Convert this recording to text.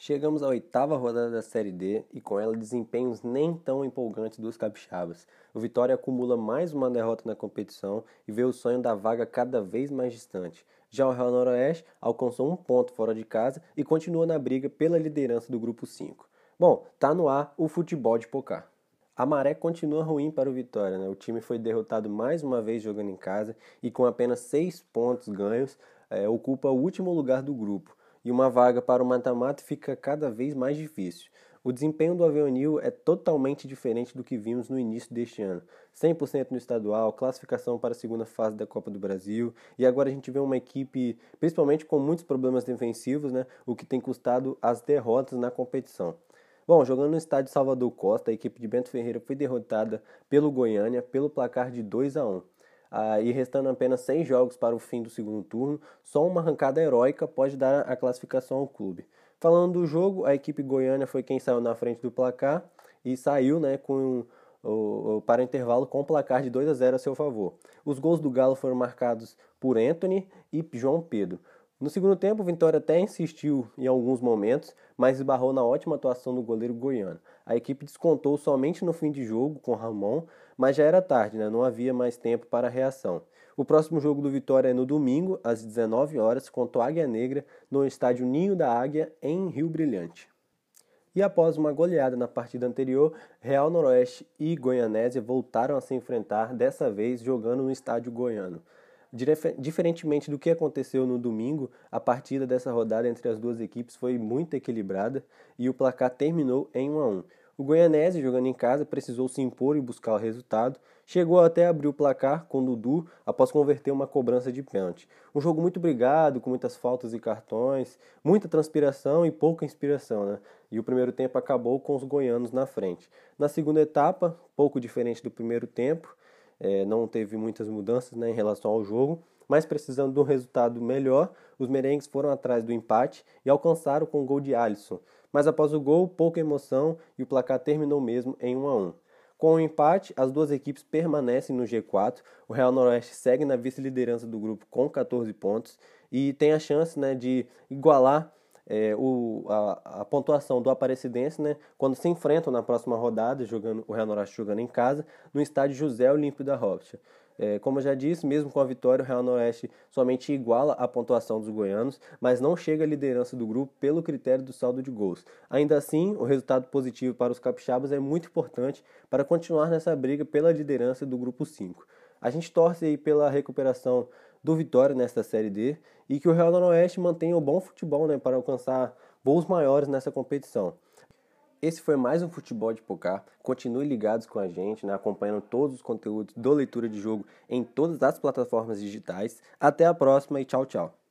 Chegamos à oitava rodada da Série D e com ela desempenhos nem tão empolgantes dos capixabas. O Vitória acumula mais uma derrota na competição e vê o sonho da vaga cada vez mais distante. Já o Real Noroeste alcançou um ponto fora de casa e continua na briga pela liderança do grupo 5. Bom, tá no ar o futebol de Pocar. A maré continua ruim para o Vitória, né? O time foi derrotado mais uma vez jogando em casa e com apenas seis pontos ganhos é, ocupa o último lugar do grupo e uma vaga para o mata-mata fica cada vez mais difícil. O desempenho do Avenil é totalmente diferente do que vimos no início deste ano. 100% no estadual, classificação para a segunda fase da Copa do Brasil, e agora a gente vê uma equipe, principalmente com muitos problemas defensivos, né, o que tem custado as derrotas na competição. Bom, jogando no estádio Salvador Costa, a equipe de Bento Ferreira foi derrotada pelo Goiânia pelo placar de 2 a 1. Ah, e restando apenas seis jogos para o fim do segundo turno, só uma arrancada heróica pode dar a classificação ao clube. Falando do jogo, a equipe goiana foi quem saiu na frente do placar e saiu né, com o, para o intervalo com o placar de 2 a 0 a seu favor. Os gols do Galo foram marcados por Anthony e João Pedro. No segundo tempo, o Vitória até insistiu em alguns momentos, mas esbarrou na ótima atuação do goleiro goiano. A equipe descontou somente no fim de jogo com Ramon, mas já era tarde, né? não havia mais tempo para a reação. O próximo jogo do Vitória é no domingo, às 19 horas, contra o Águia Negra, no estádio Ninho da Águia, em Rio Brilhante. E após uma goleada na partida anterior, Real Noroeste e Goianésia voltaram a se enfrentar, dessa vez jogando no estádio goiano. Diferentemente do que aconteceu no domingo, a partida dessa rodada entre as duas equipes foi muito equilibrada e o placar terminou em 1 a 1. O Goianese, jogando em casa, precisou se impor e buscar o resultado. Chegou até a abrir o placar com Dudu após converter uma cobrança de pênalti. Um jogo muito brigado, com muitas faltas e cartões, muita transpiração e pouca inspiração, né? E o primeiro tempo acabou com os goianos na frente. Na segunda etapa, pouco diferente do primeiro tempo, é, não teve muitas mudanças né, em relação ao jogo, mas precisando de um resultado melhor, os merengues foram atrás do empate e alcançaram com o gol de Alisson. Mas após o gol, pouca emoção e o placar terminou mesmo em 1 a 1. Com o empate, as duas equipes permanecem no G4. O Real Noroeste segue na vice-liderança do grupo com 14 pontos e tem a chance né, de igualar é, o, a, a, pontuação do Aparecidense, né, quando se enfrentam na próxima rodada, jogando o Real Noroeste jogando em casa, no estádio José Olímpio da Rocha. É, como eu já disse, mesmo com a vitória, o Real Noroeste somente iguala a pontuação dos goianos, mas não chega à liderança do grupo pelo critério do saldo de gols. Ainda assim, o resultado positivo para os capixabas é muito importante para continuar nessa briga pela liderança do grupo 5. A gente torce aí pela recuperação do Vitória nesta Série D e que o Real Noroeste mantenha o bom futebol né, para alcançar voos maiores nessa competição. Esse foi mais um Futebol de Pocar. Continue ligados com a gente, né, acompanhando todos os conteúdos do Leitura de Jogo em todas as plataformas digitais. Até a próxima e tchau, tchau.